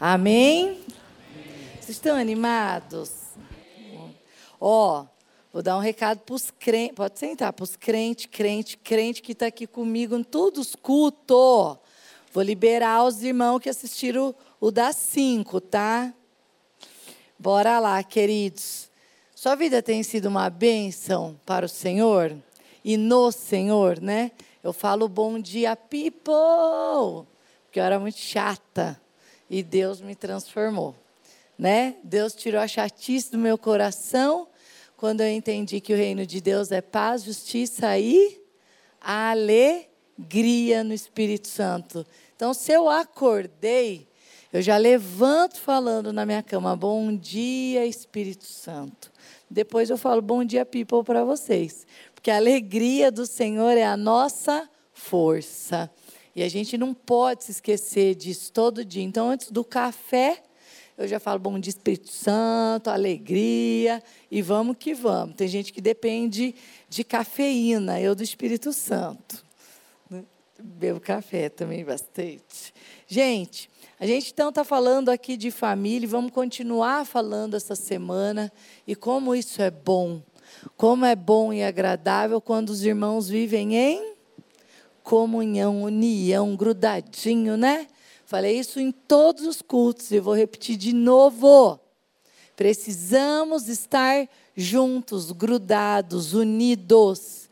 Amém? Vocês estão animados? Ó, vou dar um recado para os crentes. Pode sentar, para os crentes, crente, crente que está aqui comigo em todos os cultos. Vou liberar os irmãos que assistiram o, o das cinco, tá? Bora lá, queridos. Sua vida tem sido uma bênção para o Senhor e no Senhor, né? Eu falo bom dia, people, porque eu era muito chata e Deus me transformou, né? Deus tirou a chatice do meu coração quando eu entendi que o reino de Deus é paz, justiça e alegria no Espírito Santo. Então, se eu acordei, eu já levanto falando na minha cama, bom dia, Espírito Santo. Depois eu falo bom dia, people, para vocês. Porque a alegria do Senhor é a nossa força. E a gente não pode se esquecer disso todo dia. Então, antes do café, eu já falo bom dia, Espírito Santo, alegria, e vamos que vamos. Tem gente que depende de cafeína, eu do Espírito Santo. Bebo café também bastante. Gente, a gente então está falando aqui de família, e vamos continuar falando essa semana, e como isso é bom. Como é bom e agradável quando os irmãos vivem em comunhão, união, grudadinho, né? Falei isso em todos os cultos e vou repetir de novo. Precisamos estar juntos, grudados, unidos.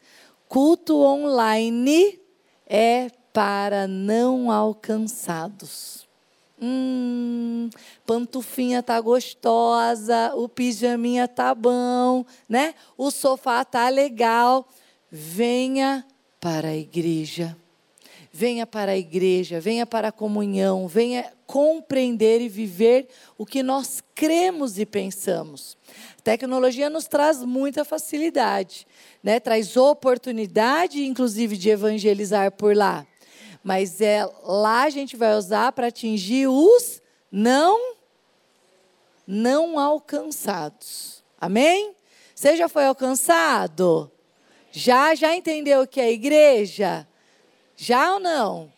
Culto online é para não alcançados. Hum, pantufinha tá gostosa, o pijaminha tá bom, né? O sofá tá legal. Venha para a igreja. Venha para a igreja, venha para a comunhão, venha compreender e viver o que nós cremos e pensamos. A tecnologia nos traz muita facilidade, né? traz oportunidade, inclusive, de evangelizar por lá. Mas é lá a gente vai usar para atingir os não não alcançados. Amém? Você já foi alcançado? Já já entendeu o que é igreja? Já ou não?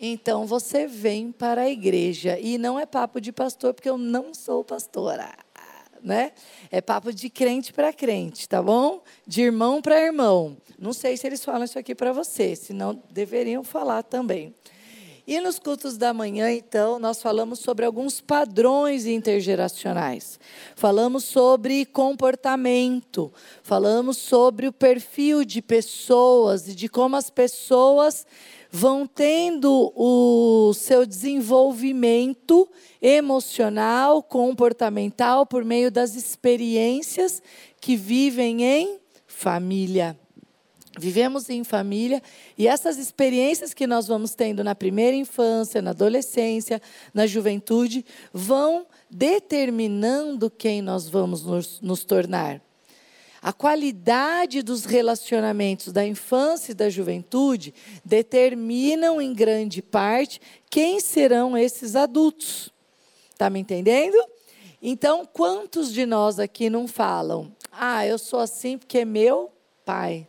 Então você vem para a igreja e não é papo de pastor porque eu não sou pastora, né? É papo de crente para crente, tá bom? De irmão para irmão. Não sei se eles falam isso aqui para você, senão deveriam falar também. E nos cultos da manhã, então, nós falamos sobre alguns padrões intergeracionais. Falamos sobre comportamento, falamos sobre o perfil de pessoas e de como as pessoas vão tendo o seu desenvolvimento emocional, comportamental, por meio das experiências que vivem em família. Vivemos em família e essas experiências que nós vamos tendo na primeira infância, na adolescência, na juventude, vão determinando quem nós vamos nos, nos tornar. A qualidade dos relacionamentos da infância e da juventude determinam, em grande parte, quem serão esses adultos. Está me entendendo? Então, quantos de nós aqui não falam, ah, eu sou assim porque é meu pai?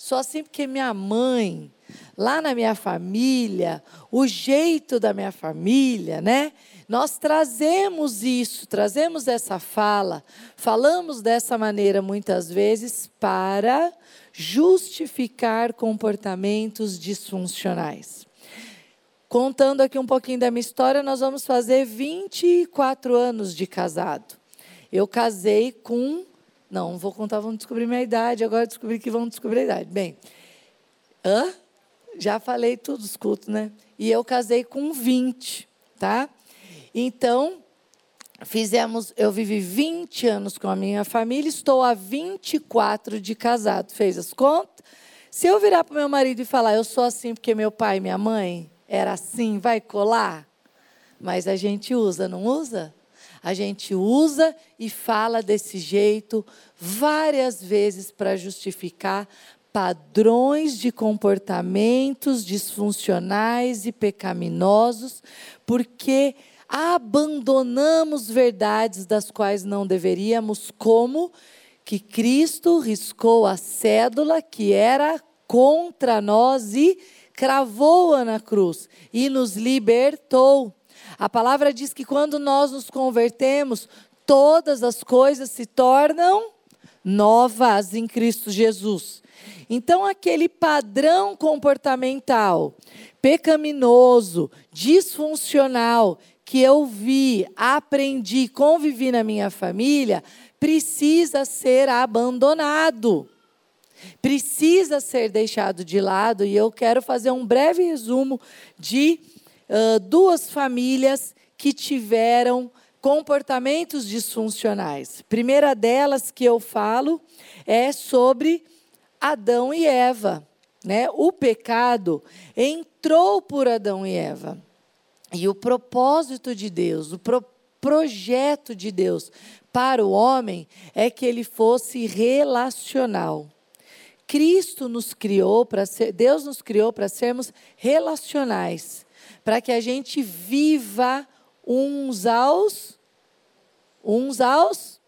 Só assim porque minha mãe, lá na minha família, o jeito da minha família, né? Nós trazemos isso, trazemos essa fala, falamos dessa maneira muitas vezes para justificar comportamentos disfuncionais. Contando aqui um pouquinho da minha história, nós vamos fazer 24 anos de casado. Eu casei com não, não vou contar, vão descobrir minha idade, agora descobri que vão descobrir a idade. Bem, hã? Já falei tudo os cultos, né? E eu casei com 20, tá? Então, fizemos, eu vivi 20 anos com a minha família, estou há 24 de casado. Fez as contas? Se eu virar para o meu marido e falar, eu sou assim porque meu pai e minha mãe era assim, vai colar? Mas a gente usa, não usa? A gente usa e fala desse jeito várias vezes para justificar padrões de comportamentos disfuncionais e pecaminosos, porque abandonamos verdades das quais não deveríamos, como que Cristo riscou a cédula que era contra nós e cravou-a na cruz e nos libertou. A palavra diz que quando nós nos convertemos, todas as coisas se tornam novas em Cristo Jesus. Então, aquele padrão comportamental pecaminoso, disfuncional, que eu vi, aprendi, convivi na minha família, precisa ser abandonado. Precisa ser deixado de lado, e eu quero fazer um breve resumo de uh, duas famílias que tiveram comportamentos disfuncionais. Primeira delas que eu falo é sobre Adão e Eva. Né? O pecado entrou por Adão e Eva. E o propósito de Deus, o pro projeto de Deus para o homem é que ele fosse relacional. Cristo nos criou para ser, Deus nos criou para sermos relacionais, para que a gente viva uns aos uns aos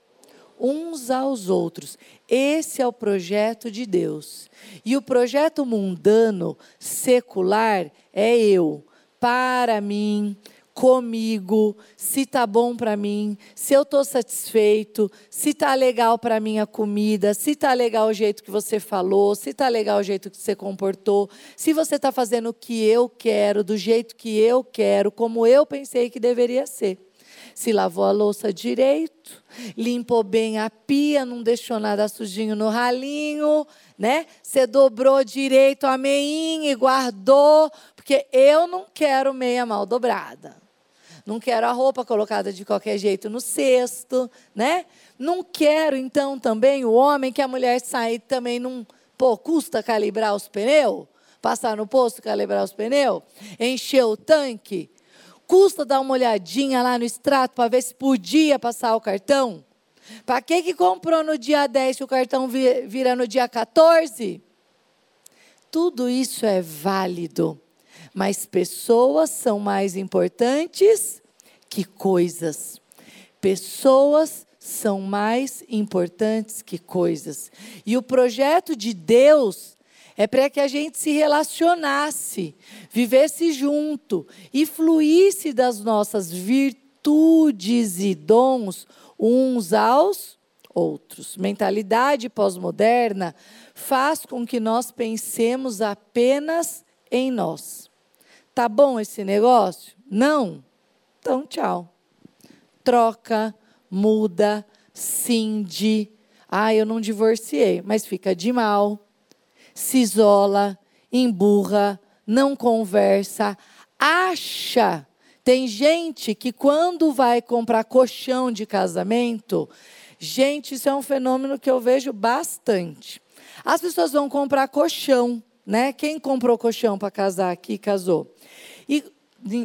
uns aos outros. Esse é o projeto de Deus. E o projeto mundano, secular, é eu, para mim, comigo, se tá bom para mim, se eu estou satisfeito, se tá legal para mim a comida, se tá legal o jeito que você falou, se tá legal o jeito que você comportou, se você está fazendo o que eu quero, do jeito que eu quero, como eu pensei que deveria ser se lavou a louça direito, limpou bem a pia, não deixou nada sujinho no ralinho, né? Você dobrou direito a meinha e guardou, porque eu não quero meia mal dobrada. Não quero a roupa colocada de qualquer jeito no cesto, né? Não quero, então, também o homem que a mulher sai também não. Pô, custa calibrar os pneus? Passar no posto, calibrar os pneus? Encher o tanque? custa dar uma olhadinha lá no extrato para ver se podia passar o cartão? Para que, que comprou no dia 10 se o cartão vira no dia 14? Tudo isso é válido, mas pessoas são mais importantes que coisas. Pessoas são mais importantes que coisas. E o projeto de Deus é para que a gente se relacionasse, vivesse junto e fluísse das nossas virtudes e dons uns aos outros. Mentalidade pós-moderna faz com que nós pensemos apenas em nós. Tá bom esse negócio? Não? Então, tchau. Troca, muda, cinde. Ah, eu não divorciei, mas fica de mal se isola, emburra, não conversa, acha. Tem gente que quando vai comprar colchão de casamento, gente, isso é um fenômeno que eu vejo bastante. As pessoas vão comprar colchão, né? Quem comprou colchão para casar aqui, casou. E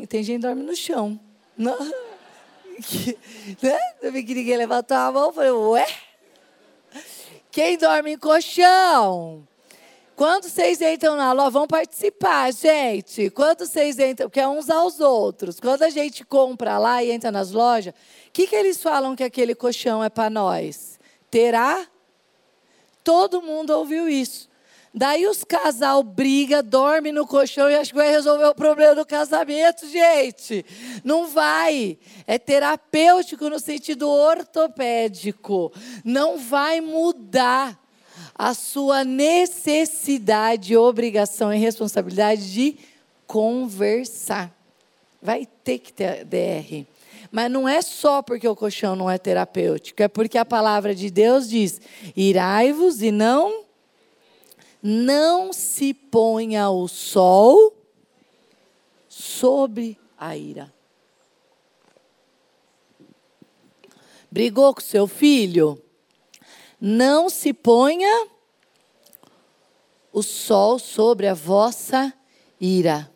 tem gente que dorme no chão. Não, né? Eu vi que ninguém levantou a mão, falei, ué? Quem dorme em colchão? Quando vocês entram na loja, vão participar, gente. Quando vocês entram, que é uns aos outros. Quando a gente compra lá e entra nas lojas, o que, que eles falam que aquele colchão é para nós? Terá? Todo mundo ouviu isso. Daí os casal briga, dorme no colchão e acho que vai resolver o problema do casamento, gente. Não vai. É terapêutico no sentido ortopédico. Não vai mudar a sua necessidade, obrigação e responsabilidade de conversar. Vai ter que ter DR. Mas não é só porque o colchão não é terapêutico, é porque a palavra de Deus diz: irai-vos e não não se ponha o sol sobre a ira. Brigou com seu filho? Não se ponha o sol sobre a vossa ira.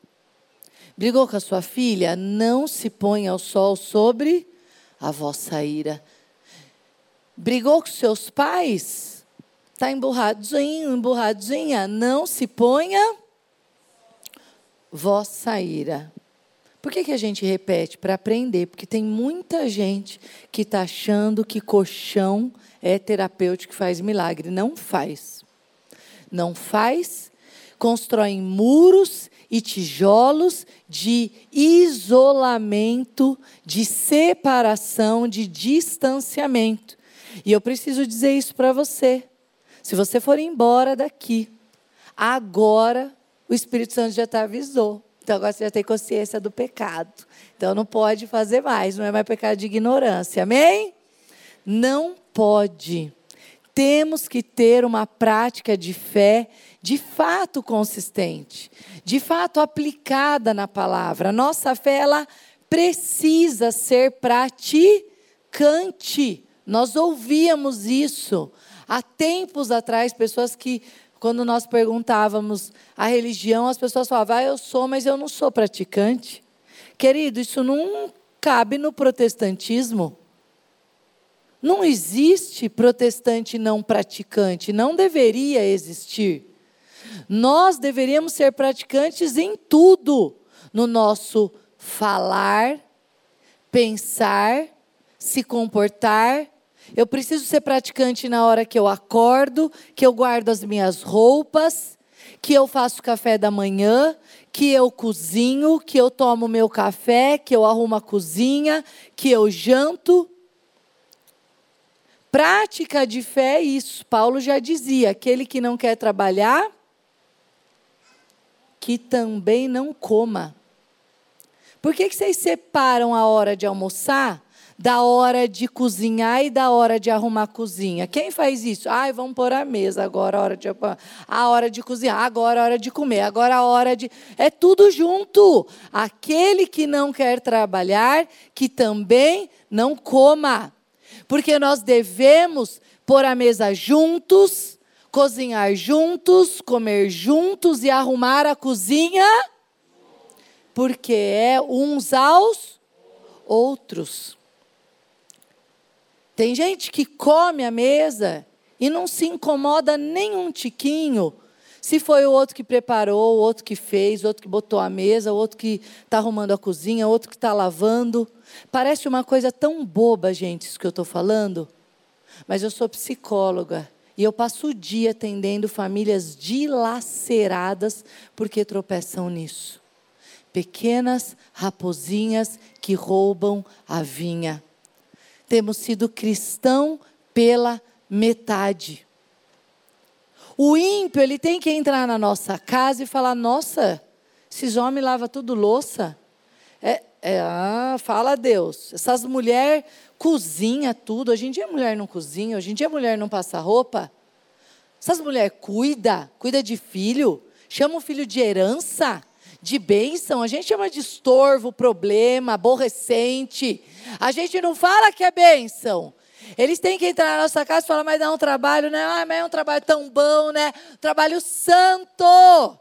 Brigou com a sua filha? Não se ponha o sol sobre a vossa ira. Brigou com seus pais? Está emburradinho, emburradinha? Não se ponha vossa ira. Por que, que a gente repete? Para aprender. Porque tem muita gente que está achando que colchão é terapêutico que faz milagre. Não faz. Não faz. Constroem muros e tijolos de isolamento, de separação, de distanciamento. E eu preciso dizer isso para você. Se você for embora daqui, agora o Espírito Santo já te avisou. Então agora você já tem consciência do pecado. Então não pode fazer mais, não é mais pecado de ignorância. Amém? Não pode. Temos que ter uma prática de fé de fato consistente, de fato aplicada na palavra. Nossa fé ela precisa ser praticante. Nós ouvíamos isso há tempos atrás, pessoas que quando nós perguntávamos a religião, as pessoas falavam: ah, "Eu sou, mas eu não sou praticante". Querido, isso não cabe no protestantismo. Não existe protestante não praticante, não deveria existir. Nós deveríamos ser praticantes em tudo, no nosso falar, pensar, se comportar. Eu preciso ser praticante na hora que eu acordo, que eu guardo as minhas roupas, que eu faço café da manhã, que eu cozinho, que eu tomo meu café, que eu arrumo a cozinha, que eu janto. Prática de fé é isso. Paulo já dizia: aquele que não quer trabalhar, que também não coma. Por que, que vocês separam a hora de almoçar da hora de cozinhar e da hora de arrumar a cozinha? Quem faz isso? Ai, vamos pôr a mesa agora, a hora de, a hora de cozinhar, agora a hora de comer, agora a hora de. É tudo junto. Aquele que não quer trabalhar, que também não coma. Porque nós devemos pôr a mesa juntos, cozinhar juntos, comer juntos e arrumar a cozinha, porque é uns aos outros. Tem gente que come a mesa e não se incomoda nem um tiquinho. Se foi o outro que preparou, o outro que fez, o outro que botou a mesa, o outro que está arrumando a cozinha, o outro que está lavando. Parece uma coisa tão boba, gente, isso que eu estou falando. Mas eu sou psicóloga e eu passo o dia atendendo famílias dilaceradas porque tropeçam nisso. Pequenas raposinhas que roubam a vinha. Temos sido cristão pela metade. O ímpio, ele tem que entrar na nossa casa e falar: nossa, esses homens lavam tudo louça. É, é, ah, fala Deus. Essas mulheres cozinha tudo. Hoje em dia a mulher não cozinha, hoje em dia a mulher não passa roupa. Essas mulheres cuida, cuida de filho, chama o filho de herança, de bênção. A gente chama de estorvo, problema, aborrecente. A gente não fala que é bênção. Eles têm que entrar na nossa casa e falar, mas dá um trabalho, né? Ah, mas é um trabalho tão bom, né? Trabalho santo.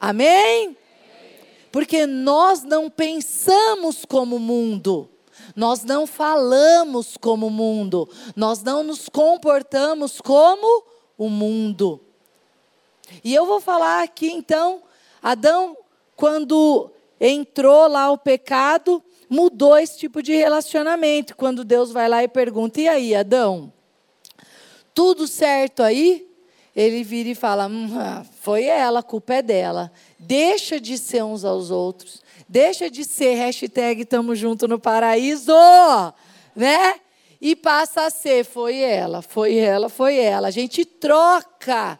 Amém? Porque nós não pensamos como o mundo. Nós não falamos como o mundo. Nós não nos comportamos como o mundo. E eu vou falar aqui então, Adão, quando entrou lá o pecado, mudou esse tipo de relacionamento. Quando Deus vai lá e pergunta: E aí, Adão? Tudo certo aí? Ele vira e fala: hum, Foi ela, a culpa é dela. Deixa de ser uns aos outros. Deixa de ser hashtag tamo junto no paraíso, né? E passa a ser, foi ela, foi ela, foi ela. A gente troca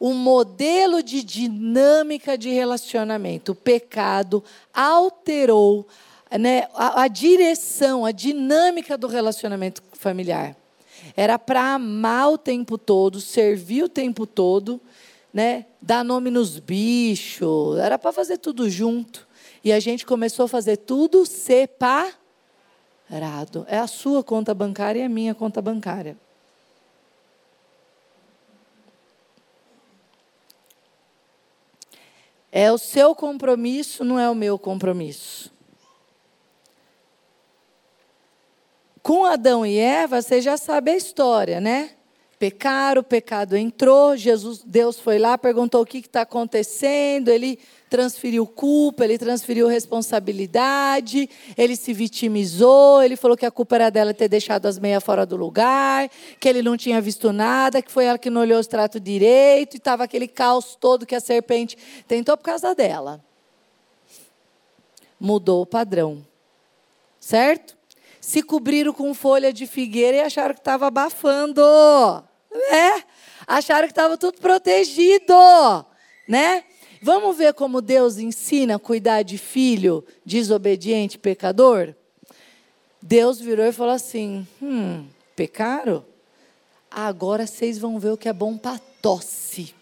o modelo de dinâmica de relacionamento. O pecado alterou né, a, a direção, a dinâmica do relacionamento familiar. Era para amar o tempo todo, servir o tempo todo, né, dar nome nos bichos, era para fazer tudo junto. E a gente começou a fazer tudo separado. É a sua conta bancária e a minha conta bancária. É o seu compromisso, não é o meu compromisso. Com Adão e Eva, você já sabe a história, né? pecaram, o pecado entrou, Jesus, Deus foi lá, perguntou o que está acontecendo, ele transferiu culpa, ele transferiu responsabilidade, ele se vitimizou, ele falou que a culpa era dela ter deixado as meias fora do lugar, que ele não tinha visto nada, que foi ela que não olhou o extrato direito, e estava aquele caos todo que a serpente tentou por causa dela. Mudou o padrão. Certo? Se cobriram com folha de figueira e acharam que estava abafando né? Acharam que estava tudo protegido, né? Vamos ver como Deus ensina a cuidar de filho desobediente, pecador? Deus virou e falou assim: hum, pecaram? Agora vocês vão ver o que é bom para tosse.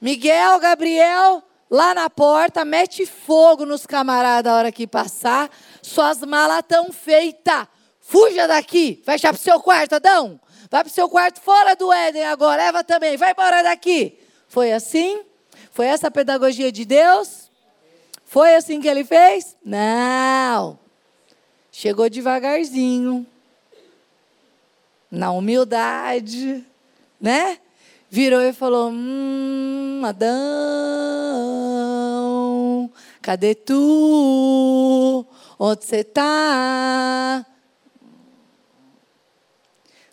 Miguel, Gabriel, lá na porta, mete fogo nos camaradas a hora que passar. Suas malas estão feitas. Fuja daqui. Fecha para o seu quarto, Adão. Vai para o seu quarto fora do Éden agora. Eva também. Vai embora daqui. Foi assim? Foi essa a pedagogia de Deus? Foi assim que ele fez? Não. Chegou devagarzinho. Na humildade. Né? Virou e falou: Hum, Adão, cadê tu? Onde você está?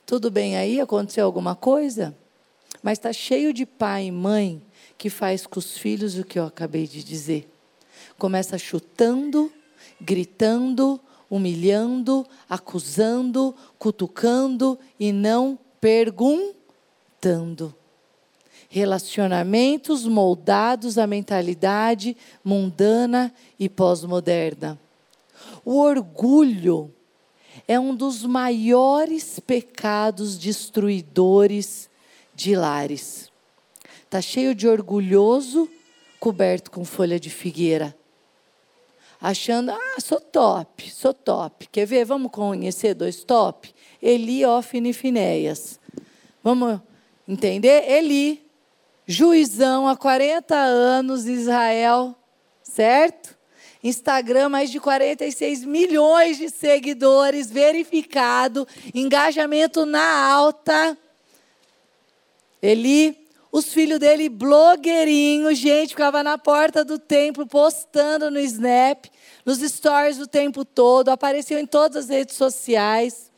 Tudo bem aí? Aconteceu alguma coisa? Mas está cheio de pai e mãe que faz com os filhos o que eu acabei de dizer. Começa chutando, gritando, humilhando, acusando, cutucando e não perguntando. Relacionamentos moldados à mentalidade mundana e pós-moderna. O orgulho é um dos maiores pecados destruidores de lares. Está cheio de orgulhoso, coberto com folha de figueira. Achando, ah, sou top, sou top. Quer ver? Vamos conhecer dois top? Eli, Ofne e Finéias. Vamos entender? Eli, juizão há 40 anos, Israel, certo? Instagram, mais de 46 milhões de seguidores, verificado, engajamento na alta. Ele, os filhos dele, blogueirinho, gente, ficava na porta do templo postando no Snap, nos stories o tempo todo, apareciam em todas as redes sociais.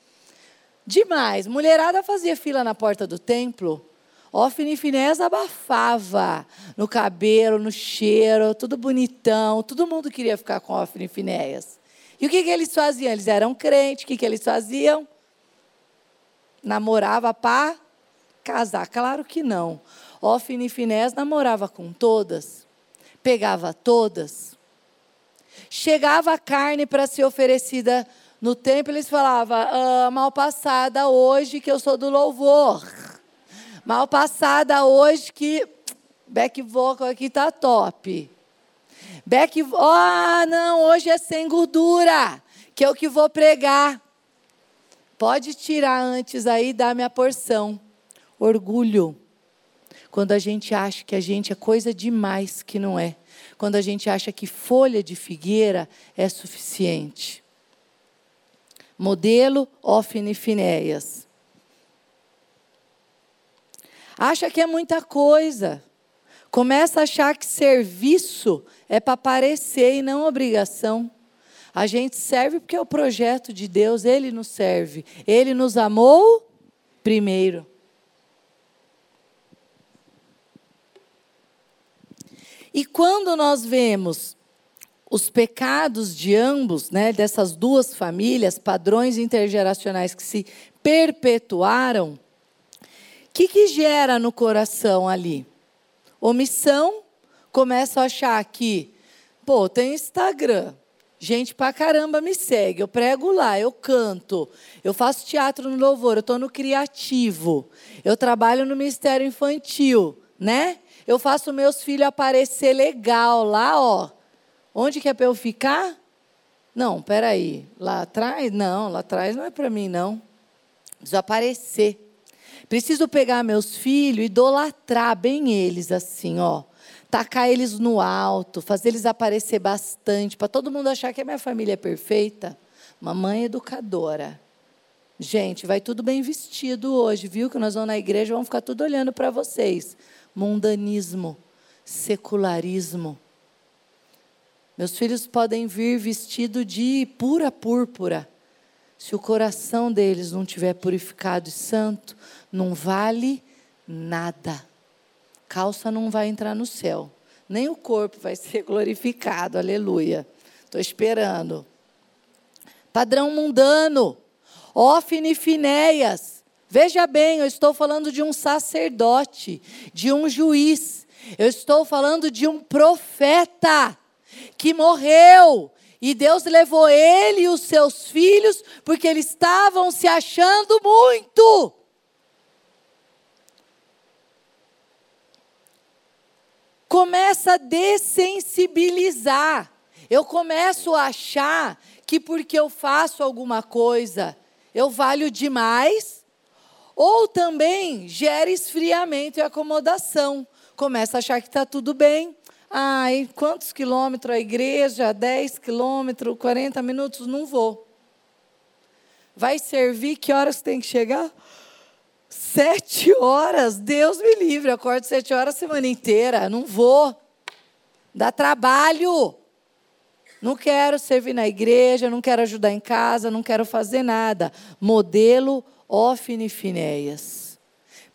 Demais. Mulherada fazia fila na porta do templo e Finés abafava no cabelo, no cheiro, tudo bonitão. Todo mundo queria ficar com Ofne e Finéias. E o que, que eles faziam? Eles eram crentes. O que, que eles faziam? Namorava para casar? Claro que não. Ofne e Finés namorava com todas. Pegava todas. Chegava a carne para ser oferecida no templo, eles falavam, ah, mal passada hoje que eu sou do louvor. Mal passada hoje que back vocal aqui tá top. Back, oh, não, hoje é sem gordura, que é o que vou pregar. Pode tirar antes aí dar minha porção. Orgulho. Quando a gente acha que a gente é coisa demais que não é. Quando a gente acha que folha de figueira é suficiente. Modelo Ofne Finéias. Acha que é muita coisa. Começa a achar que serviço é para aparecer e não obrigação. A gente serve porque é o projeto de Deus, Ele nos serve. Ele nos amou primeiro. E quando nós vemos os pecados de ambos, né, dessas duas famílias, padrões intergeracionais que se perpetuaram, que, que gera no coração ali? Omissão, começa a achar que, pô, tem Instagram, gente pra caramba me segue, eu prego lá, eu canto, eu faço teatro no louvor, eu estou no criativo, eu trabalho no Ministério Infantil, né? Eu faço meus filhos aparecer legal lá, ó. Onde que é para eu ficar? Não, peraí. Lá atrás? Não, lá atrás não é para mim, não. Preciso aparecer. Preciso pegar meus filhos, idolatrar bem eles assim, ó. Tacar eles no alto, fazer eles aparecer bastante, para todo mundo achar que a minha família é perfeita. Mamãe educadora. Gente, vai tudo bem vestido hoje, viu? Que nós vamos na igreja, vamos ficar tudo olhando para vocês. Mundanismo, secularismo. Meus filhos podem vir vestido de pura púrpura. Se o coração deles não tiver purificado e santo, não vale nada. Calça não vai entrar no céu. Nem o corpo vai ser glorificado. Aleluia. Estou esperando. Padrão mundano. Ofne e Finéias. Veja bem, eu estou falando de um sacerdote, de um juiz. Eu estou falando de um profeta que morreu. E Deus levou ele e os seus filhos porque eles estavam se achando muito. Começa a dessensibilizar. Eu começo a achar que porque eu faço alguma coisa, eu valho demais, ou também gera esfriamento e acomodação. Começa a achar que está tudo bem. Ai, quantos quilômetros a igreja? 10 quilômetros, 40 minutos? Não vou. Vai servir? Que horas tem que chegar? Sete horas, Deus me livre, eu acordo sete horas a semana inteira, não vou. Dá trabalho. Não quero servir na igreja, não quero ajudar em casa, não quero fazer nada. Modelo Ofne Finéias.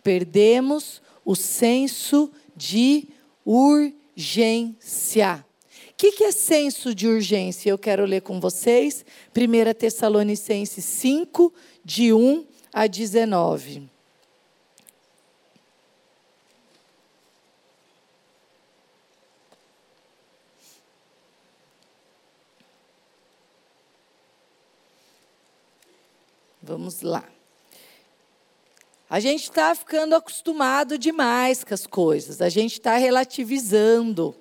Perdemos o senso de urgência. O que, que é senso de urgência? Eu quero ler com vocês. 1 Tessalonicenses 5, de 1 a 19. Vamos lá. A gente está ficando acostumado demais com as coisas, a gente está relativizando,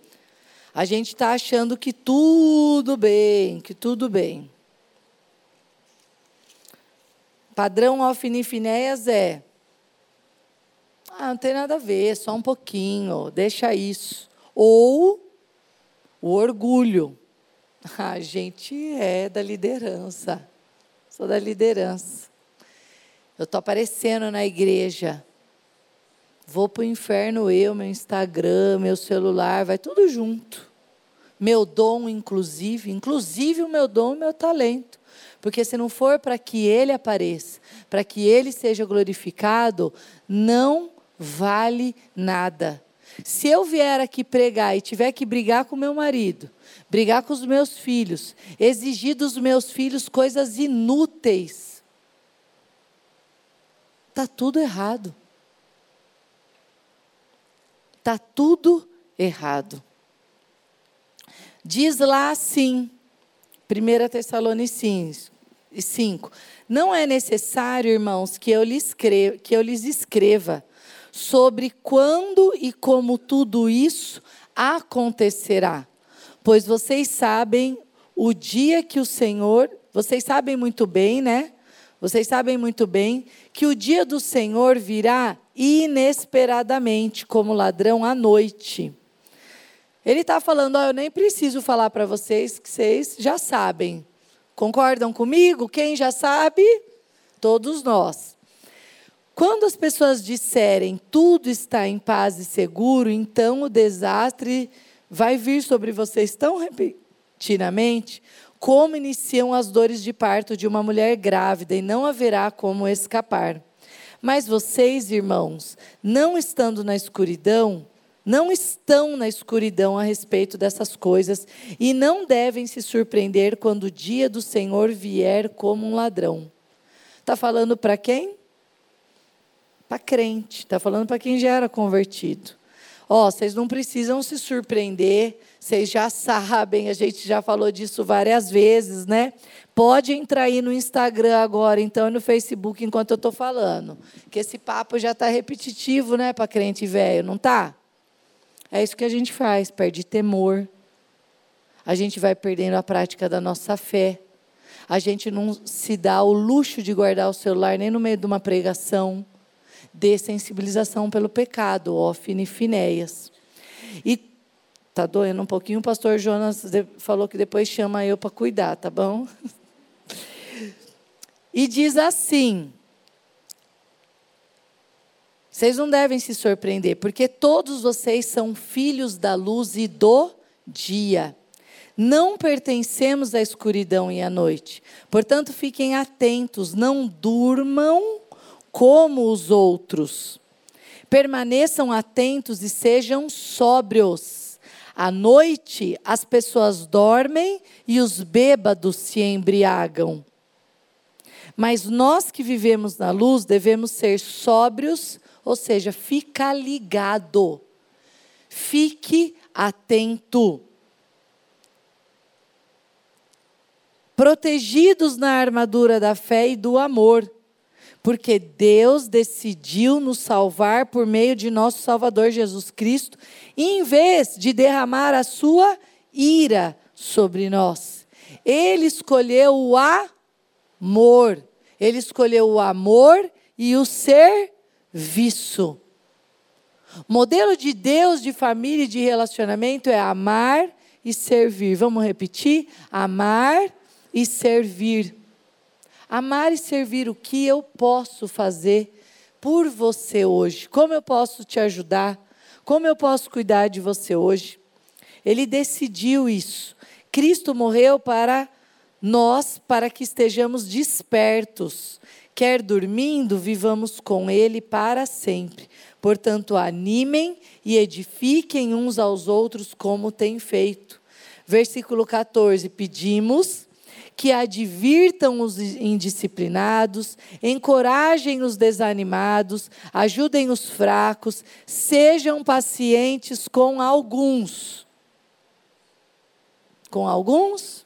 a gente está achando que tudo bem, que tudo bem. Padrão Alfinifinéias é. Ah, não tem nada a ver, só um pouquinho, deixa isso. Ou o orgulho. A gente é da liderança sou da liderança. Eu estou aparecendo na igreja. Vou para o inferno eu, meu Instagram, meu celular, vai tudo junto. Meu dom, inclusive, inclusive o meu dom e meu talento. Porque se não for para que ele apareça, para que ele seja glorificado, não vale nada. Se eu vier aqui pregar e tiver que brigar com meu marido, brigar com os meus filhos, exigir dos meus filhos coisas inúteis. Está tudo errado. Está tudo errado. Diz lá assim, 1 Tessalonicenses 5. Não é necessário, irmãos, que eu, lhes escreva, que eu lhes escreva sobre quando e como tudo isso acontecerá Pois vocês sabem o dia que o Senhor, vocês sabem muito bem, né? Vocês sabem muito bem que o dia do Senhor virá inesperadamente, como ladrão à noite. Ele está falando, oh, eu nem preciso falar para vocês, que vocês já sabem. Concordam comigo? Quem já sabe? Todos nós. Quando as pessoas disserem tudo está em paz e seguro, então o desastre vai vir sobre vocês tão repentinamente como iniciam as dores de parto de uma mulher grávida e não haverá como escapar. Mas vocês, irmãos, não estando na escuridão, não estão na escuridão a respeito dessas coisas e não devem se surpreender quando o dia do Senhor vier como um ladrão. Está falando para quem? Para crente. Está falando para quem já era convertido. Ó, oh, vocês não precisam se surpreender, vocês já sabem, a gente já falou disso várias vezes, né? Pode entrar aí no Instagram agora, então, e no Facebook, enquanto eu estou falando. Que esse papo já está repetitivo, né, para crente velho, não tá? É isso que a gente faz, perde temor. A gente vai perdendo a prática da nossa fé. A gente não se dá o luxo de guardar o celular nem no meio de uma pregação de sensibilização pelo pecado, Ofne e Finéias. E tá doendo um pouquinho, o pastor Jonas falou que depois chama eu para cuidar, tá bom? e diz assim: Vocês não devem se surpreender, porque todos vocês são filhos da luz e do dia. Não pertencemos à escuridão e à noite. Portanto, fiquem atentos, não durmam como os outros. Permaneçam atentos e sejam sóbrios. À noite, as pessoas dormem e os bêbados se embriagam. Mas nós que vivemos na luz devemos ser sóbrios, ou seja, fica ligado. Fique atento. Protegidos na armadura da fé e do amor porque Deus decidiu nos salvar por meio de nosso Salvador Jesus Cristo, em vez de derramar a sua ira sobre nós. Ele escolheu o amor. Ele escolheu o amor e o serviço. Modelo de Deus de família e de relacionamento é amar e servir. Vamos repetir? Amar e servir. Amar e servir o que eu posso fazer por você hoje. Como eu posso te ajudar? Como eu posso cuidar de você hoje? Ele decidiu isso. Cristo morreu para nós, para que estejamos despertos. Quer dormindo, vivamos com Ele para sempre. Portanto, animem e edifiquem uns aos outros como têm feito. Versículo 14: Pedimos que advirtam os indisciplinados, encorajem os desanimados, ajudem os fracos, sejam pacientes com alguns. Com alguns?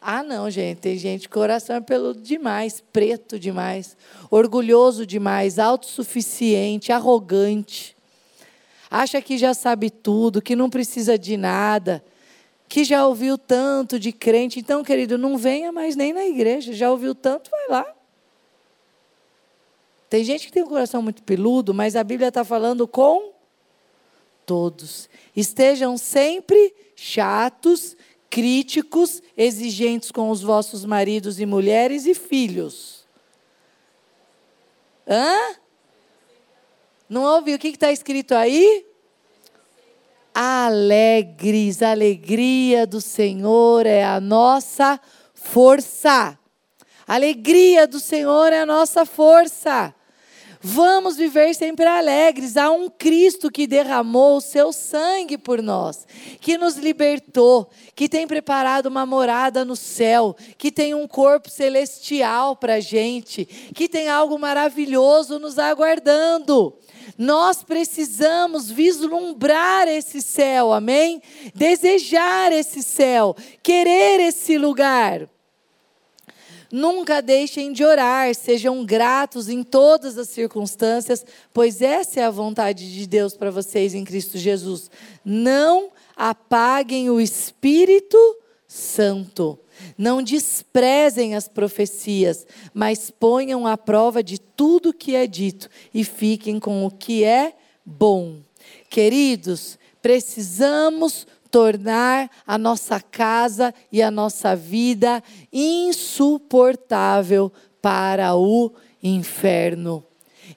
Ah, não, gente, tem gente coração é peludo demais, preto demais, orgulhoso demais, autossuficiente, arrogante. Acha que já sabe tudo, que não precisa de nada que já ouviu tanto de crente. Então, querido, não venha mais nem na igreja. Já ouviu tanto, vai lá. Tem gente que tem um coração muito peludo, mas a Bíblia está falando com todos. Estejam sempre chatos, críticos, exigentes com os vossos maridos e mulheres e filhos. Hã? Não ouviu? O que está escrito aí? Alegres. A alegria do Senhor é a nossa força. A alegria do Senhor é a nossa força. Vamos viver sempre alegres. Há um Cristo que derramou o seu sangue por nós, que nos libertou, que tem preparado uma morada no céu, que tem um corpo celestial para a gente, que tem algo maravilhoso nos aguardando. Nós precisamos vislumbrar esse céu, amém? Desejar esse céu, querer esse lugar. Nunca deixem de orar, sejam gratos em todas as circunstâncias, pois essa é a vontade de Deus para vocês em Cristo Jesus. Não apaguem o Espírito Santo. Não desprezem as profecias, mas ponham à prova de tudo que é dito e fiquem com o que é bom. Queridos, precisamos tornar a nossa casa e a nossa vida insuportável para o inferno.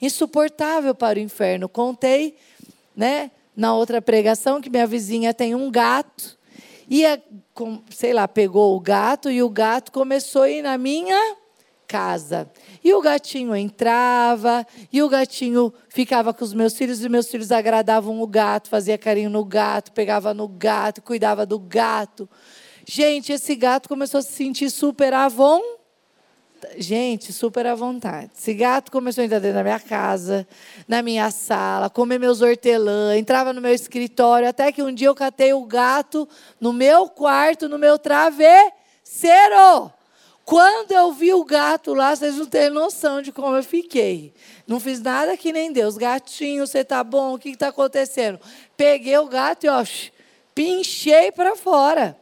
Insuportável para o inferno. Contei, né, na outra pregação que minha vizinha tem um gato e a, sei lá, pegou o gato e o gato começou a ir na minha casa. E o gatinho entrava, e o gatinho ficava com os meus filhos, e meus filhos agradavam o gato, fazia carinho no gato, pegava no gato, cuidava do gato. Gente, esse gato começou a se sentir super avon gente, super à vontade. Esse gato começou a entrar dentro da minha casa, na minha sala, comer meus hortelã, entrava no meu escritório, até que um dia eu catei o gato no meu quarto, no meu travesseiro. Quando eu vi o gato lá, vocês não têm noção de como eu fiquei. Não fiz nada que nem Deus. Gatinho, você tá bom? O que está acontecendo? Peguei o gato e, ó, pinchei para fora.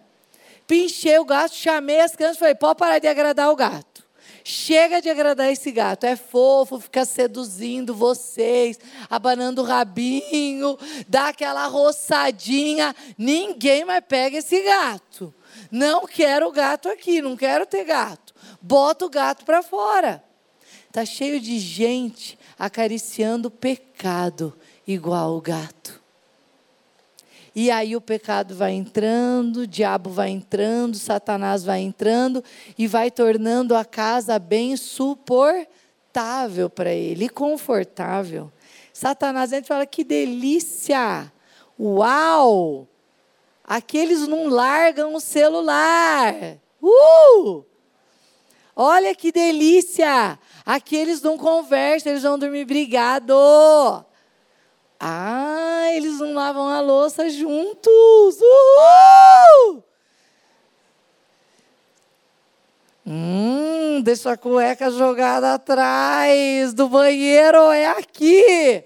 Pinchei o gato, chamei as crianças e falei: pode parar de agradar o gato. Chega de agradar esse gato. É fofo, fica seduzindo vocês, abanando o rabinho, dá aquela roçadinha. Ninguém mais pega esse gato. Não quero gato aqui, não quero ter gato. bota o gato para fora. Está cheio de gente acariciando pecado igual o gato. E aí o pecado vai entrando, o diabo vai entrando, Satanás vai entrando e vai tornando a casa bem suportável para ele, confortável. Satanás entra e fala: que delícia! Uau! Aqueles não largam o celular. Uh! Olha que delícia! Aqueles não conversam, eles vão dormir brigado. Ah, eles não lavam a louça juntos. Uhul! Hum, deixa a cueca jogada atrás do banheiro, é aqui.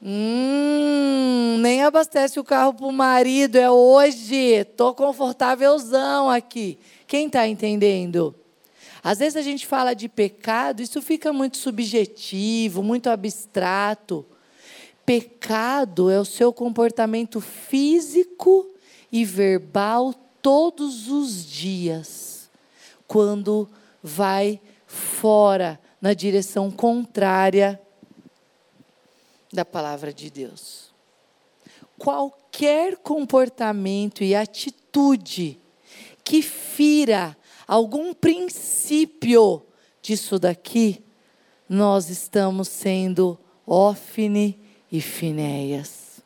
Hum, nem abastece o carro para o marido, é hoje. Estou confortávelzão aqui. Quem está entendendo? Às vezes a gente fala de pecado, isso fica muito subjetivo, muito abstrato. Pecado é o seu comportamento físico e verbal todos os dias, quando vai fora, na direção contrária da palavra de Deus. Qualquer comportamento e atitude que fira algum princípio disso daqui, nós estamos sendo Ofne e Finéias.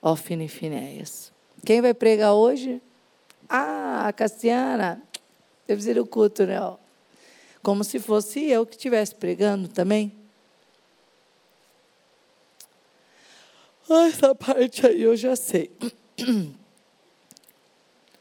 Ofne e Finéias. Quem vai pregar hoje? Ah, a Cassiana. Deve ser o culto, né? Como se fosse eu que estivesse pregando também. Ah, essa parte aí eu já sei.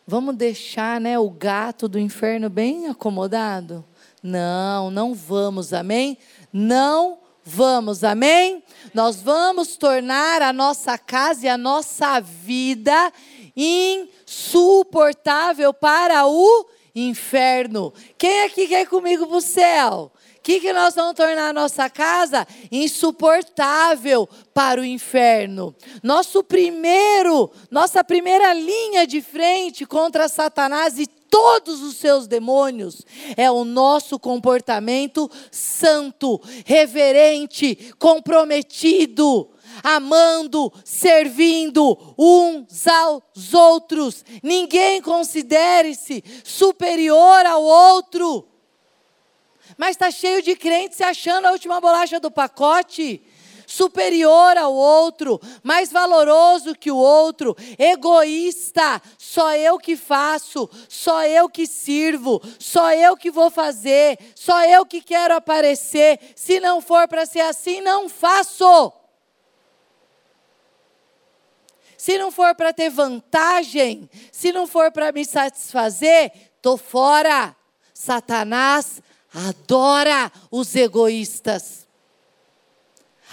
Vamos deixar né, o gato do inferno bem acomodado? Não, não vamos, amém? Não vamos, amém? Nós vamos tornar a nossa casa e a nossa vida insuportável para o inferno. Quem aqui quer ir comigo para o céu? Que, que nós vamos tornar a nossa casa? Insuportável para o inferno. Nosso primeiro, nossa primeira linha de frente contra Satanás e todos os seus demônios é o nosso comportamento santo, reverente, comprometido amando, servindo uns aos outros. Ninguém considere-se superior ao outro mas está cheio de crentes se achando a última bolacha do pacote, superior ao outro, mais valoroso que o outro, egoísta, só eu que faço, só eu que sirvo, só eu que vou fazer, só eu que quero aparecer. Se não for para ser assim, não faço. Se não for para ter vantagem, se não for para me satisfazer, estou fora. Satanás adora os egoístas,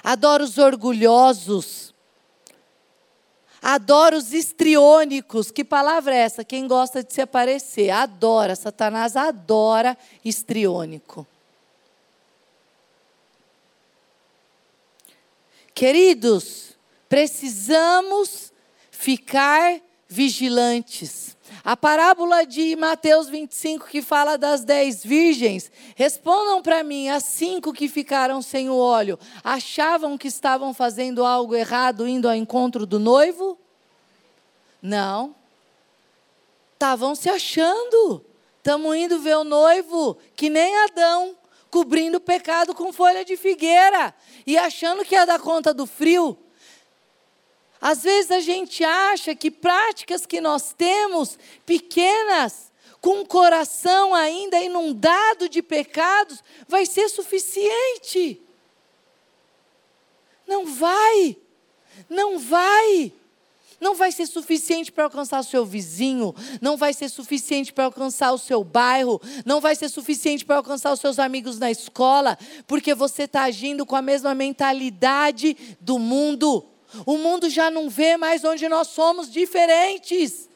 adora os orgulhosos, adora os histriônicos. Que palavra é essa? Quem gosta de se aparecer? Adora. Satanás adora histriônico. Queridos, precisamos ficar vigilantes. A parábola de Mateus 25, que fala das dez virgens, respondam para mim: as cinco que ficaram sem o óleo, achavam que estavam fazendo algo errado indo ao encontro do noivo? Não. Estavam se achando. Estamos indo ver o noivo, que nem Adão, cobrindo o pecado com folha de figueira e achando que ia dar conta do frio. Às vezes a gente acha que práticas que nós temos, pequenas, com o coração ainda inundado de pecados, vai ser suficiente. Não vai, não vai. Não vai ser suficiente para alcançar o seu vizinho, não vai ser suficiente para alcançar o seu bairro, não vai ser suficiente para alcançar os seus amigos na escola, porque você está agindo com a mesma mentalidade do mundo. O mundo já não vê mais onde nós somos diferentes.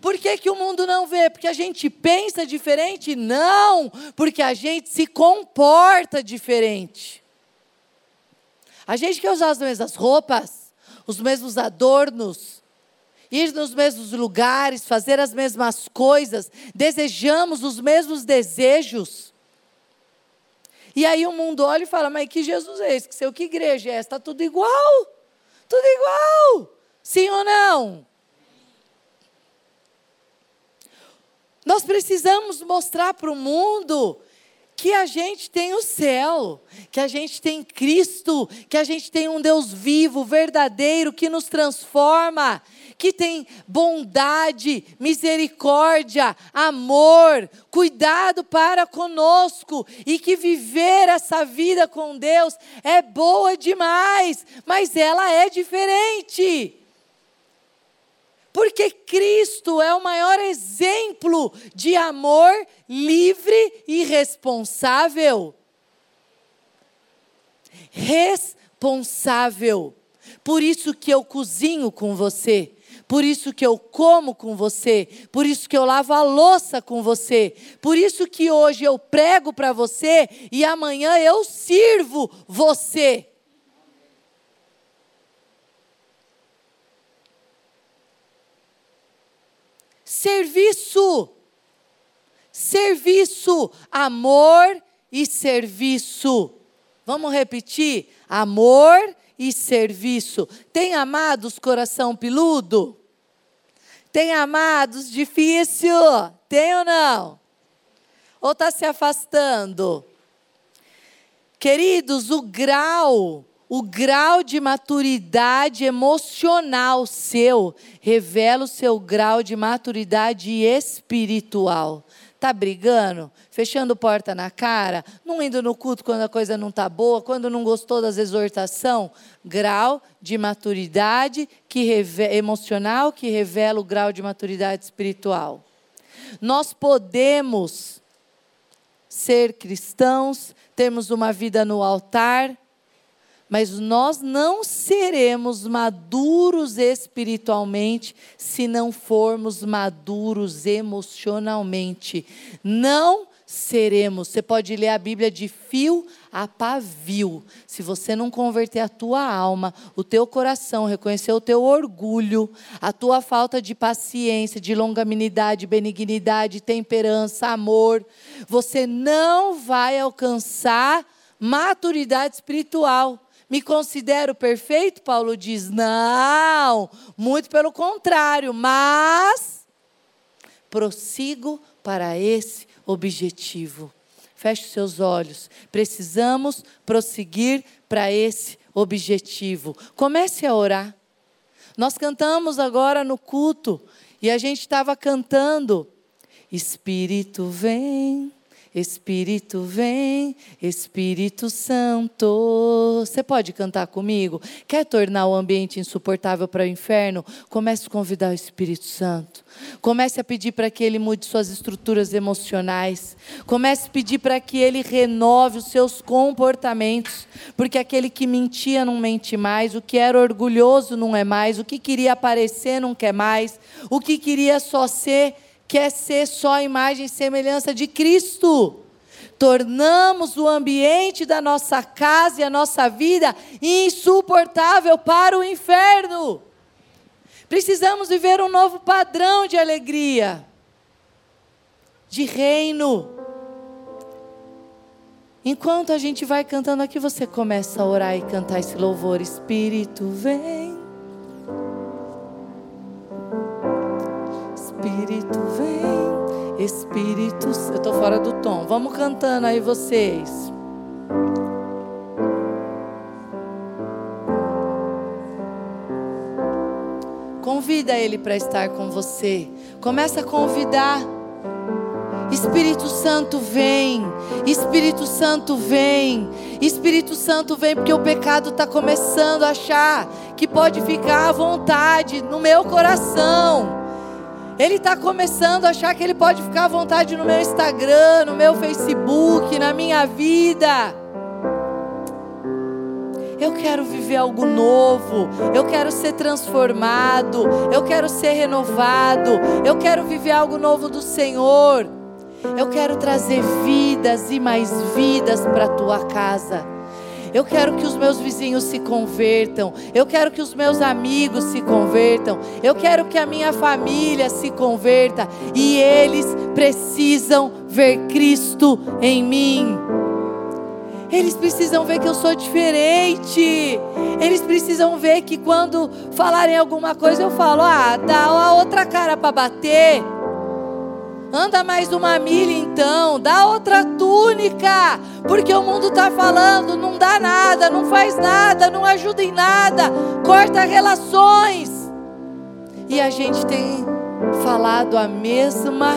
Por que, que o mundo não vê? Porque a gente pensa diferente? Não, porque a gente se comporta diferente. A gente quer usar as mesmas roupas, os mesmos adornos, ir nos mesmos lugares, fazer as mesmas coisas, desejamos os mesmos desejos. E aí o mundo olha e fala: Mas que Jesus é esse? Que seu que igreja é essa? Está tudo igual. Tudo igual. Sim ou não? Nós precisamos mostrar para o mundo que a gente tem o céu, que a gente tem Cristo, que a gente tem um Deus vivo, verdadeiro, que nos transforma, que tem bondade, misericórdia, amor, cuidado para conosco e que viver essa vida com Deus é boa demais, mas ela é diferente. Porque Cristo é o maior exemplo de amor livre e responsável. Responsável. Por isso que eu cozinho com você. Por isso que eu como com você, por isso que eu lavo a louça com você, por isso que hoje eu prego para você e amanhã eu sirvo você. Serviço. Serviço, amor e serviço. Vamos repetir? Amor e serviço. Tem amados coração peludo? Tem amados difícil? Tem ou não? Ou está se afastando? Queridos, o grau o grau de maturidade emocional seu revela o seu grau de maturidade espiritual. Tá brigando? Fechando porta na cara? Não indo no culto quando a coisa não tá boa? Quando não gostou das exortação? Grau de maturidade que emocional que revela o grau de maturidade espiritual. Nós podemos ser cristãos, termos uma vida no altar, mas nós não seremos maduros espiritualmente se não formos maduros emocionalmente. Não seremos. Você pode ler a Bíblia de fio a pavio. Se você não converter a tua alma, o teu coração, reconhecer o teu orgulho, a tua falta de paciência, de longanimidade, benignidade, temperança, amor, você não vai alcançar maturidade espiritual. Me considero perfeito? Paulo diz: não, muito pelo contrário, mas prossigo para esse objetivo. Feche seus olhos. Precisamos prosseguir para esse objetivo. Comece a orar. Nós cantamos agora no culto e a gente estava cantando. Espírito vem, Espírito vem, Espírito Santo. Você pode cantar comigo? Quer tornar o ambiente insuportável para o inferno? Comece a convidar o Espírito Santo. Comece a pedir para que ele mude suas estruturas emocionais. Comece a pedir para que ele renove os seus comportamentos. Porque aquele que mentia não mente mais, o que era orgulhoso não é mais, o que queria aparecer não quer mais, o que queria só ser quer ser só imagem e semelhança de Cristo. Tornamos o ambiente da nossa casa e a nossa vida insuportável para o inferno. Precisamos viver um novo padrão de alegria, de reino. Enquanto a gente vai cantando aqui, você começa a orar e cantar esse louvor. Espírito vem. Vem, Espírito. Eu estou fora do tom. Vamos cantando aí vocês. Convida ele para estar com você. Começa a convidar. Espírito Santo vem, Espírito Santo vem, Espírito Santo vem, porque o pecado está começando a achar que pode ficar à vontade no meu coração. Ele está começando a achar que ele pode ficar à vontade no meu Instagram, no meu Facebook, na minha vida. Eu quero viver algo novo, eu quero ser transformado, eu quero ser renovado, eu quero viver algo novo do Senhor. Eu quero trazer vidas e mais vidas para a tua casa. Eu quero que os meus vizinhos se convertam. Eu quero que os meus amigos se convertam. Eu quero que a minha família se converta. E eles precisam ver Cristo em mim. Eles precisam ver que eu sou diferente. Eles precisam ver que quando falarem alguma coisa eu falo: ah, dá a outra cara para bater. Anda mais uma milha então, dá outra túnica, porque o mundo está falando, não dá nada, não faz nada, não ajuda em nada, corta relações. E a gente tem falado a mesma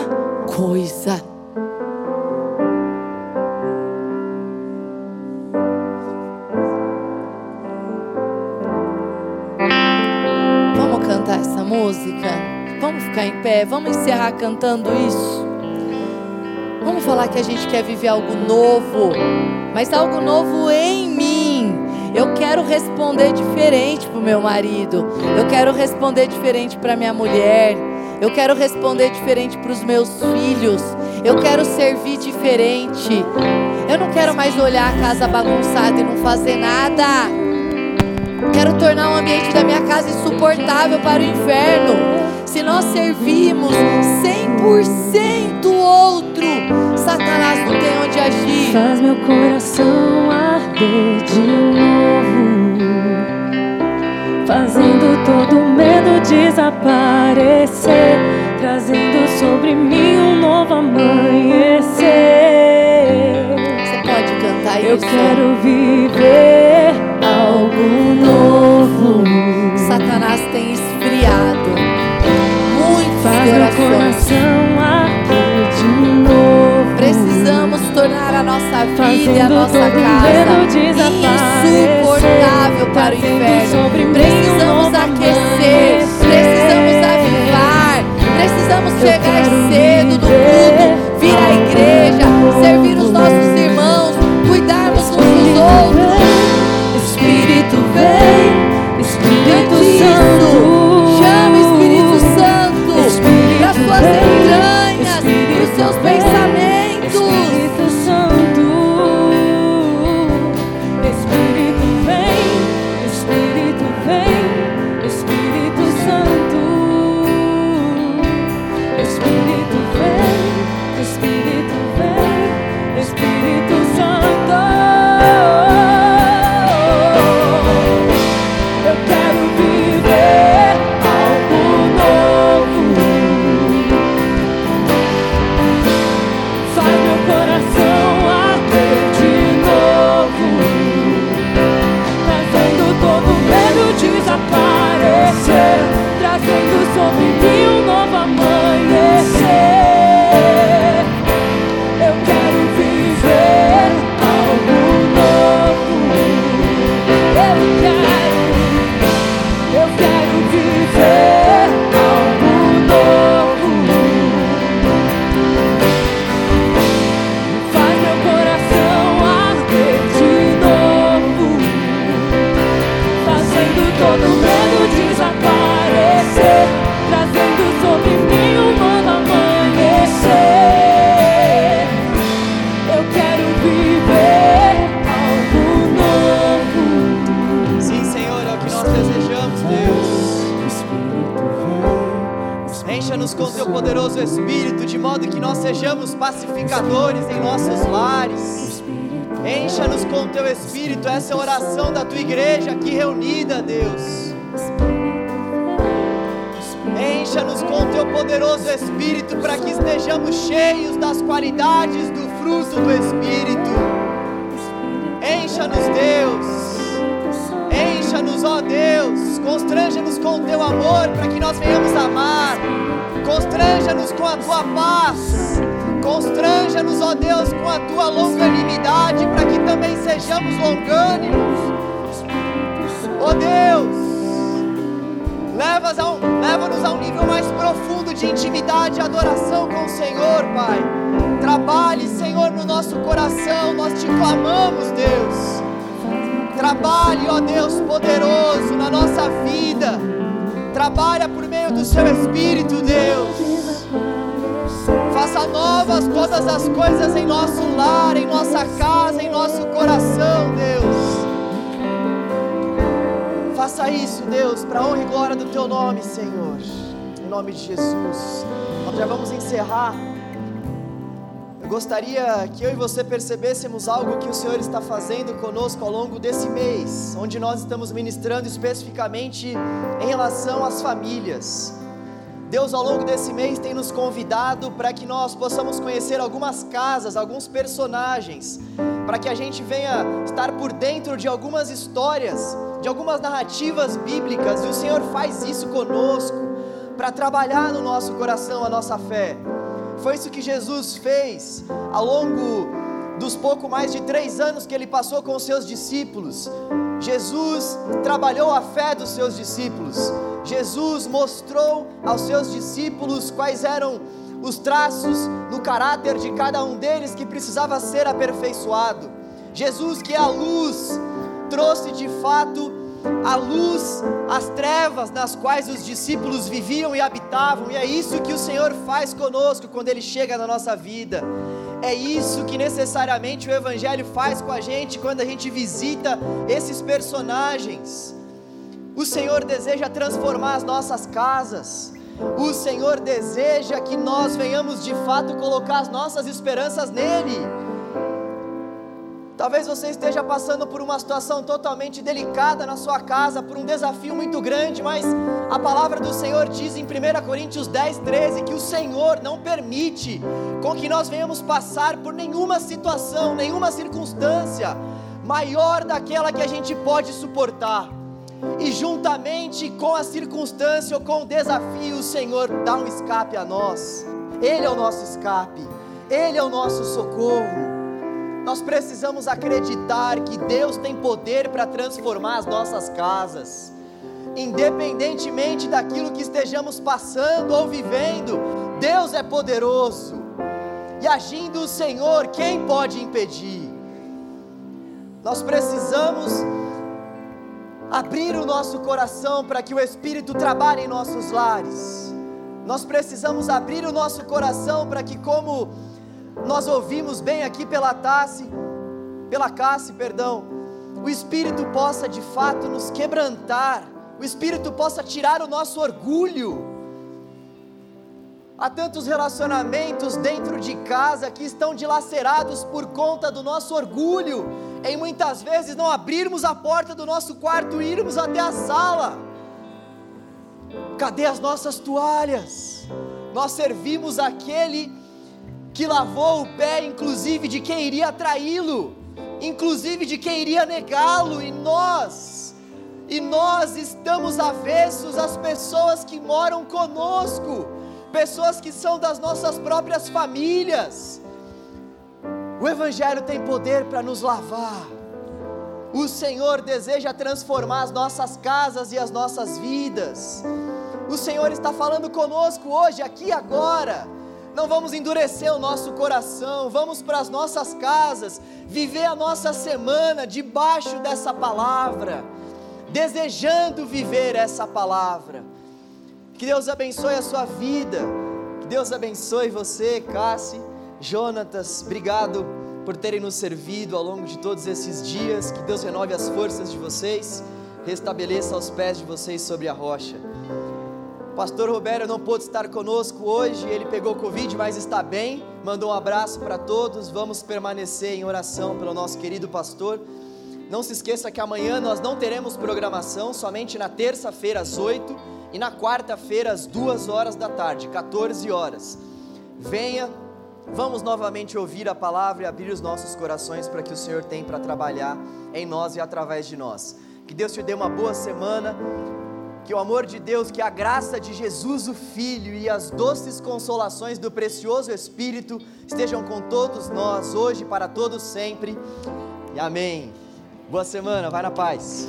coisa. Ficar em pé, vamos encerrar cantando isso. Vamos falar que a gente quer viver algo novo, mas algo novo em mim. Eu quero responder diferente para o meu marido. Eu quero responder diferente para minha mulher. Eu quero responder diferente para os meus filhos. Eu quero servir diferente. Eu não quero mais olhar a casa bagunçada e não fazer nada. Quero tornar o ambiente da minha casa insuportável para o inferno se nós servirmos 100% outro, Satanás não tem onde agir. Faz meu coração arder de novo, fazendo todo medo desaparecer, trazendo sobre mim um novo amanhecer. Você pode cantar Eu isso? quero viver algo novo. Satanás tem de novo. Precisamos tornar a nossa vida a nossa casa Espírito, de modo que nós sejamos pacificadores em nossos lares. Encha-nos com teu Espírito, essa é a oração da tua igreja aqui reunida, Deus. Encha-nos com teu poderoso Espírito para que estejamos cheios das qualidades do fruto do Espírito. Encha-nos, Deus. Encha-nos, ó Deus, constranja-nos com o teu amor para que nós venhamos amar. Constranja-nos com a tua paz. Constranja-nos, ó Deus, com a tua longanimidade para que também sejamos longânimos. Ó Deus, leva-nos a, leva-nos a um nível mais profundo de intimidade e adoração com o Senhor, Pai. Trabalhe, Senhor, no nosso coração, nós te clamamos, Deus. Trabalhe, ó Deus poderoso, na nossa vida. Trabalha por meio do seu Espírito, Deus. Faça novas todas as coisas em nosso lar, em nossa casa, em nosso coração, Deus. Faça isso, Deus, para honra e glória do teu nome, Senhor. Em nome de Jesus. Nós já vamos encerrar. Gostaria que eu e você percebêssemos algo que o Senhor está fazendo conosco ao longo desse mês, onde nós estamos ministrando especificamente em relação às famílias. Deus, ao longo desse mês, tem nos convidado para que nós possamos conhecer algumas casas, alguns personagens, para que a gente venha estar por dentro de algumas histórias, de algumas narrativas bíblicas, e o Senhor faz isso conosco, para trabalhar no nosso coração a nossa fé. Foi isso que Jesus fez ao longo dos pouco mais de três anos que ele passou com os seus discípulos. Jesus trabalhou a fé dos seus discípulos. Jesus mostrou aos seus discípulos quais eram os traços no caráter de cada um deles que precisava ser aperfeiçoado. Jesus, que é a luz, trouxe de fato a luz às trevas nas quais os discípulos viviam e habitavam, e é isso que o Senhor faz conosco quando Ele chega na nossa vida. É isso que necessariamente o Evangelho faz com a gente quando a gente visita esses personagens. O Senhor deseja transformar as nossas casas. O Senhor deseja que nós venhamos de fato colocar as nossas esperanças nele. Talvez você esteja passando por uma situação totalmente delicada na sua casa, por um desafio muito grande, mas a palavra do Senhor diz em 1 Coríntios 10, 13 que o Senhor não permite com que nós venhamos passar por nenhuma situação, nenhuma circunstância maior daquela que a gente pode suportar. E juntamente com a circunstância ou com o desafio, o Senhor dá um escape a nós. Ele é o nosso escape, Ele é o nosso socorro. Nós precisamos acreditar que Deus tem poder para transformar as nossas casas, independentemente daquilo que estejamos passando ou vivendo, Deus é poderoso, e agindo o Senhor, quem pode impedir? Nós precisamos abrir o nosso coração para que o Espírito trabalhe em nossos lares. Nós precisamos abrir o nosso coração para que, como nós ouvimos bem aqui pela tasse, pela Cassi, perdão, o Espírito possa de fato nos quebrantar, o Espírito possa tirar o nosso orgulho. Há tantos relacionamentos dentro de casa que estão dilacerados por conta do nosso orgulho, em muitas vezes não abrirmos a porta do nosso quarto e irmos até a sala. Cadê as nossas toalhas? Nós servimos aquele que lavou o pé, inclusive, de quem iria traí-lo, inclusive de quem iria negá-lo, e nós, e nós estamos avessos às pessoas que moram conosco, pessoas que são das nossas próprias famílias. O Evangelho tem poder para nos lavar. O Senhor deseja transformar as nossas casas e as nossas vidas. O Senhor está falando conosco hoje, aqui agora não vamos endurecer o nosso coração, vamos para as nossas casas, viver a nossa semana debaixo dessa palavra, desejando viver essa palavra. Que Deus abençoe a sua vida, que Deus abençoe você, Cassi, Jonatas, obrigado por terem nos servido ao longo de todos esses dias, que Deus renove as forças de vocês, restabeleça os pés de vocês sobre a rocha. Pastor Roberto não pôde estar conosco hoje, ele pegou Covid, mas está bem. Mandou um abraço para todos. Vamos permanecer em oração pelo nosso querido pastor. Não se esqueça que amanhã nós não teremos programação, somente na terça-feira às 8 e na quarta-feira às 2 horas da tarde, 14 horas. Venha, vamos novamente ouvir a palavra e abrir os nossos corações para que o Senhor tem para trabalhar em nós e através de nós. Que Deus te dê uma boa semana que o amor de Deus, que a graça de Jesus, o Filho, e as doces consolações do precioso Espírito estejam com todos nós, hoje, para todos sempre. E amém. Boa semana, vai na paz.